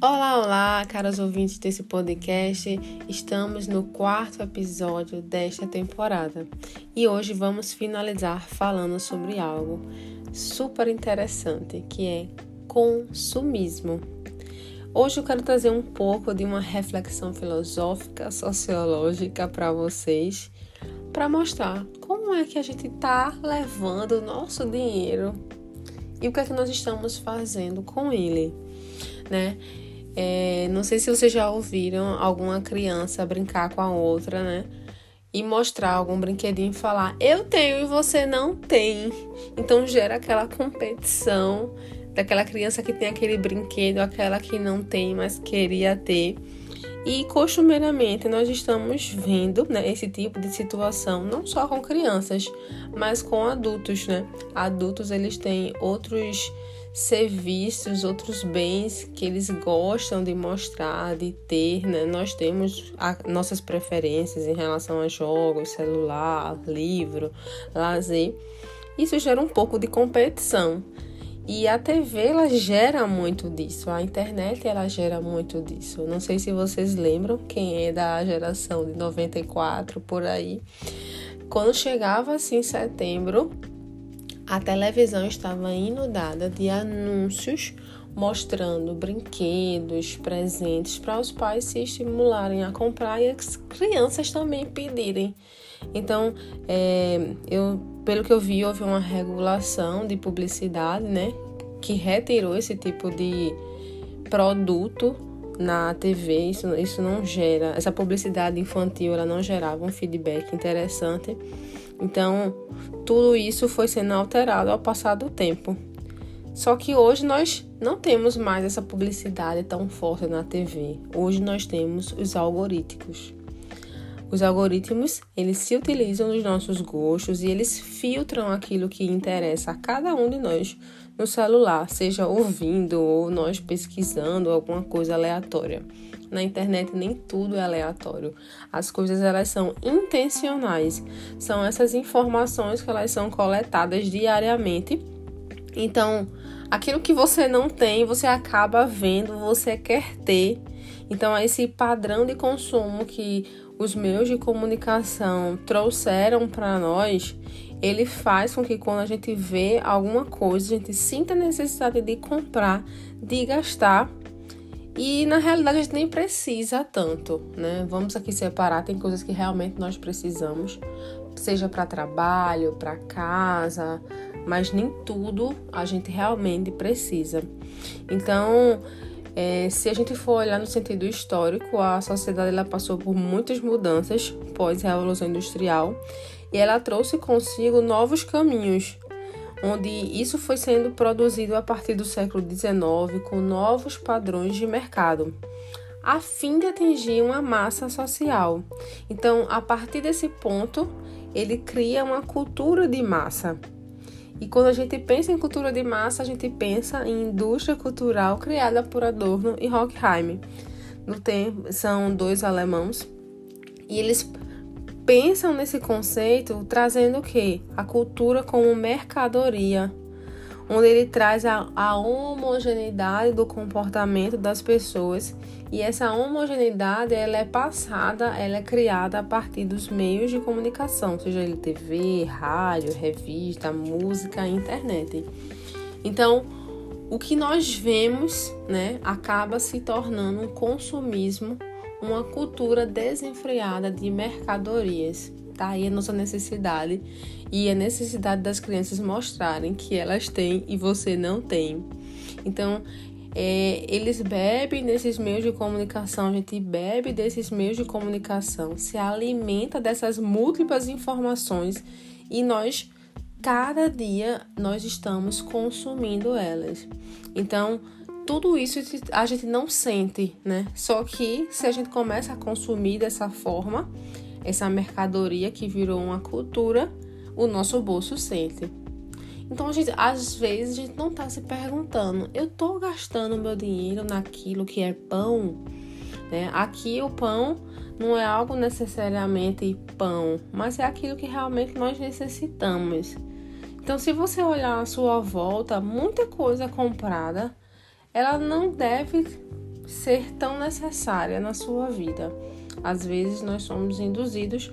Olá, olá, caros ouvintes desse podcast. Estamos no quarto episódio desta temporada e hoje vamos finalizar falando sobre algo super interessante que é consumismo. Hoje eu quero trazer um pouco de uma reflexão filosófica, sociológica para vocês, para mostrar como é que a gente está levando o nosso dinheiro e o que é que nós estamos fazendo com ele, né? É, não sei se vocês já ouviram alguma criança brincar com a outra, né? E mostrar algum brinquedinho e falar: Eu tenho e você não tem. Então gera aquela competição daquela criança que tem aquele brinquedo, aquela que não tem, mas queria ter. E costumeiramente nós estamos vendo né, esse tipo de situação não só com crianças, mas com adultos, né? Adultos eles têm outros serviços, outros bens que eles gostam de mostrar, de ter, né? Nós temos a, nossas preferências em relação a jogos, celular, livro, lazer. Isso gera um pouco de competição. E a TV ela gera muito disso, a internet ela gera muito disso. Não sei se vocês lembram, quem é da geração de 94 por aí, quando chegava assim setembro, a televisão estava inundada de anúncios mostrando brinquedos, presentes para os pais se estimularem a comprar e as crianças também pedirem. Então, é, eu, pelo que eu vi, houve uma regulação de publicidade, né, que retirou esse tipo de produto na TV. Isso, isso não gera, essa publicidade infantil, ela não gerava um feedback interessante. Então, tudo isso foi sendo alterado ao passar do tempo. Só que hoje nós não temos mais essa publicidade tão forte na TV. Hoje nós temos os algorítmicos. Os algoritmos, eles se utilizam dos nossos gostos e eles filtram aquilo que interessa a cada um de nós no celular, seja ouvindo ou nós pesquisando alguma coisa aleatória. Na internet nem tudo é aleatório. As coisas elas são intencionais. São essas informações que elas são coletadas diariamente. Então, aquilo que você não tem, você acaba vendo, você quer ter. Então, esse padrão de consumo que os meios de comunicação trouxeram para nós, ele faz com que quando a gente vê alguma coisa, a gente sinta a necessidade de comprar, de gastar e na realidade a gente nem precisa tanto, né? Vamos aqui separar, tem coisas que realmente nós precisamos, seja para trabalho, para casa, mas nem tudo a gente realmente precisa. Então, é, se a gente for olhar no sentido histórico, a sociedade ela passou por muitas mudanças pós-revolução industrial e ela trouxe consigo novos caminhos onde isso foi sendo produzido a partir do século XIX com novos padrões de mercado, a fim de atingir uma massa social. Então, a partir desse ponto, ele cria uma cultura de massa. E quando a gente pensa em cultura de massa, a gente pensa em indústria cultural criada por Adorno e Horkheim. No tempo, são dois alemãos e eles pensam nesse conceito trazendo o que? A cultura como mercadoria, onde ele traz a, a homogeneidade do comportamento das pessoas e essa homogeneidade ela é passada, ela é criada a partir dos meios de comunicação, seja ele TV, rádio, revista, música, internet. Então, o que nós vemos, né, acaba se tornando um consumismo uma cultura desenfreada de mercadorias. Tá aí a nossa necessidade e a necessidade das crianças mostrarem que elas têm e você não tem. Então, é, eles bebem desses meios de comunicação, a gente bebe desses meios de comunicação, se alimenta dessas múltiplas informações e nós, cada dia, nós estamos consumindo elas. Então, tudo isso a gente não sente, né? Só que se a gente começa a consumir dessa forma, essa mercadoria que virou uma cultura, o nosso bolso sente. Então, gente, às vezes, a gente não tá se perguntando, eu tô gastando meu dinheiro naquilo que é pão? Né? Aqui o pão não é algo necessariamente pão, mas é aquilo que realmente nós necessitamos. Então, se você olhar à sua volta, muita coisa comprada ela não deve ser tão necessária na sua vida. Às vezes nós somos induzidos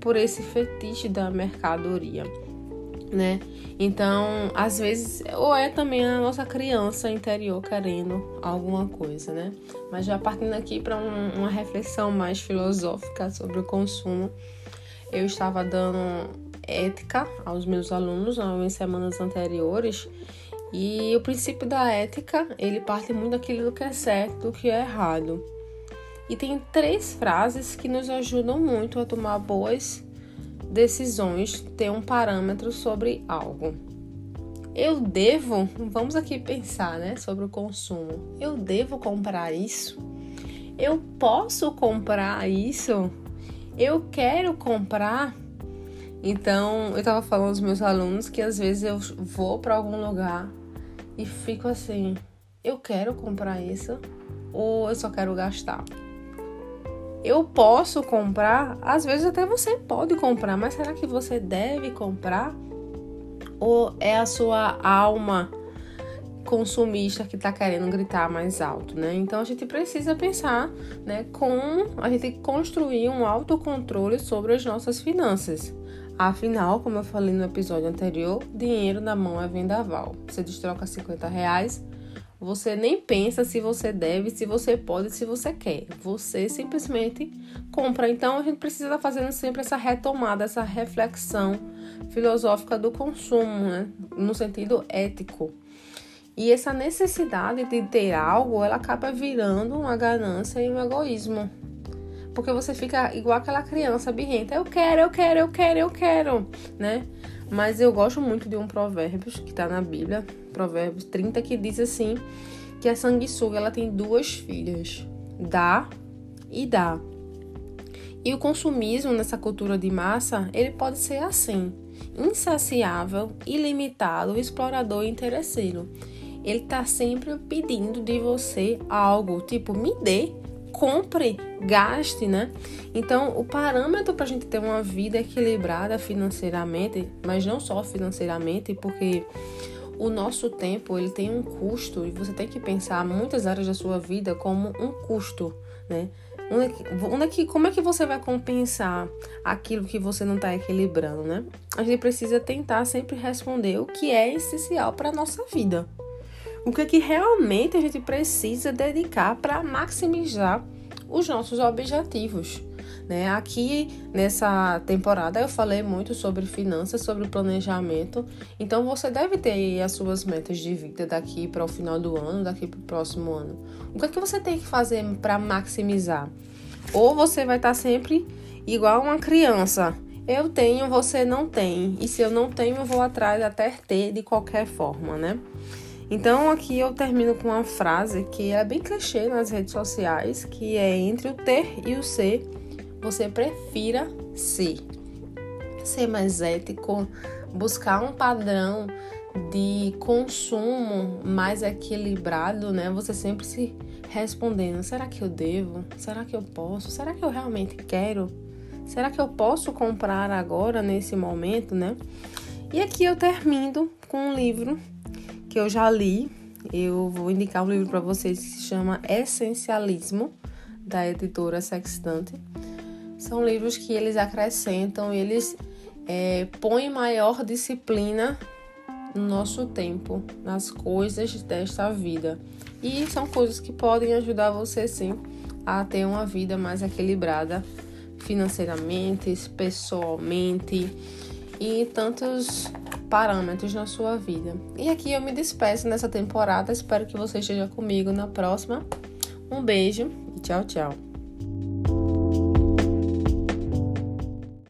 por esse fetiche da mercadoria, né? Então, às vezes, ou é também a nossa criança interior querendo alguma coisa, né? Mas já partindo aqui para um, uma reflexão mais filosófica sobre o consumo, eu estava dando ética aos meus alunos em semanas anteriores e o princípio da ética ele parte muito daquilo que é certo, do que é errado. E tem três frases que nos ajudam muito a tomar boas decisões, ter um parâmetro sobre algo. Eu devo, vamos aqui pensar, né, sobre o consumo. Eu devo comprar isso? Eu posso comprar isso? Eu quero comprar? Então, eu tava falando aos meus alunos que às vezes eu vou para algum lugar e fico assim, eu quero comprar isso ou eu só quero gastar? Eu posso comprar, às vezes até você pode comprar, mas será que você deve comprar? Ou é a sua alma consumista que está querendo gritar mais alto, né? Então a gente precisa pensar, né, com a gente construir um autocontrole sobre as nossas finanças. Afinal, como eu falei no episódio anterior, dinheiro na mão é vendaval. Você destroca 50 reais você nem pensa se você deve, se você pode, se você quer. Você simplesmente compra. Então a gente precisa estar fazendo sempre essa retomada, essa reflexão filosófica do consumo, né? no sentido ético. E essa necessidade de ter algo, ela acaba virando uma ganância e um egoísmo. Porque você fica igual aquela criança birrenta, eu quero, eu quero, eu quero, eu quero, né? Mas eu gosto muito de um provérbio que está na Bíblia, Provérbios 30, que diz assim: que a sanguessuga ela tem duas filhas, dá e dá. E o consumismo nessa cultura de massa, ele pode ser assim: insaciável, ilimitado, explorador e interesseiro. Ele está sempre pedindo de você algo, tipo, me dê, compre, gaste, né? Então, o parâmetro para a gente ter uma vida equilibrada financeiramente, mas não só financeiramente, porque o nosso tempo ele tem um custo e você tem que pensar muitas áreas da sua vida como um custo, né? Onde é onde é que, como é que você vai compensar aquilo que você não está equilibrando, né? A gente precisa tentar sempre responder o que é essencial para nossa vida o que, é que realmente a gente precisa dedicar para maximizar os nossos objetivos. Né? Aqui nessa temporada eu falei muito sobre finanças, sobre planejamento. Então você deve ter as suas metas de vida daqui para o final do ano, daqui para o próximo ano. O que é que você tem que fazer para maximizar? Ou você vai estar tá sempre igual uma criança. Eu tenho, você não tem. E se eu não tenho, eu vou atrás até ter de qualquer forma, né? Então aqui eu termino com uma frase que é bem clichê nas redes sociais, que é entre o ter e o ser, você prefira ser. Ser mais ético, buscar um padrão de consumo mais equilibrado, né? Você sempre se respondendo: será que eu devo? Será que eu posso? Será que eu realmente quero? Será que eu posso comprar agora nesse momento, né? E aqui eu termino com um livro que eu já li. Eu vou indicar um livro para vocês que se chama Essencialismo, da editora Sextante. São livros que eles acrescentam, eles é, põem maior disciplina no nosso tempo, nas coisas desta vida. E são coisas que podem ajudar você sim a ter uma vida mais equilibrada financeiramente, pessoalmente e tantos parâmetros na sua vida. E aqui eu me despeço nessa temporada. Espero que você esteja comigo na próxima. Um beijo e tchau, tchau.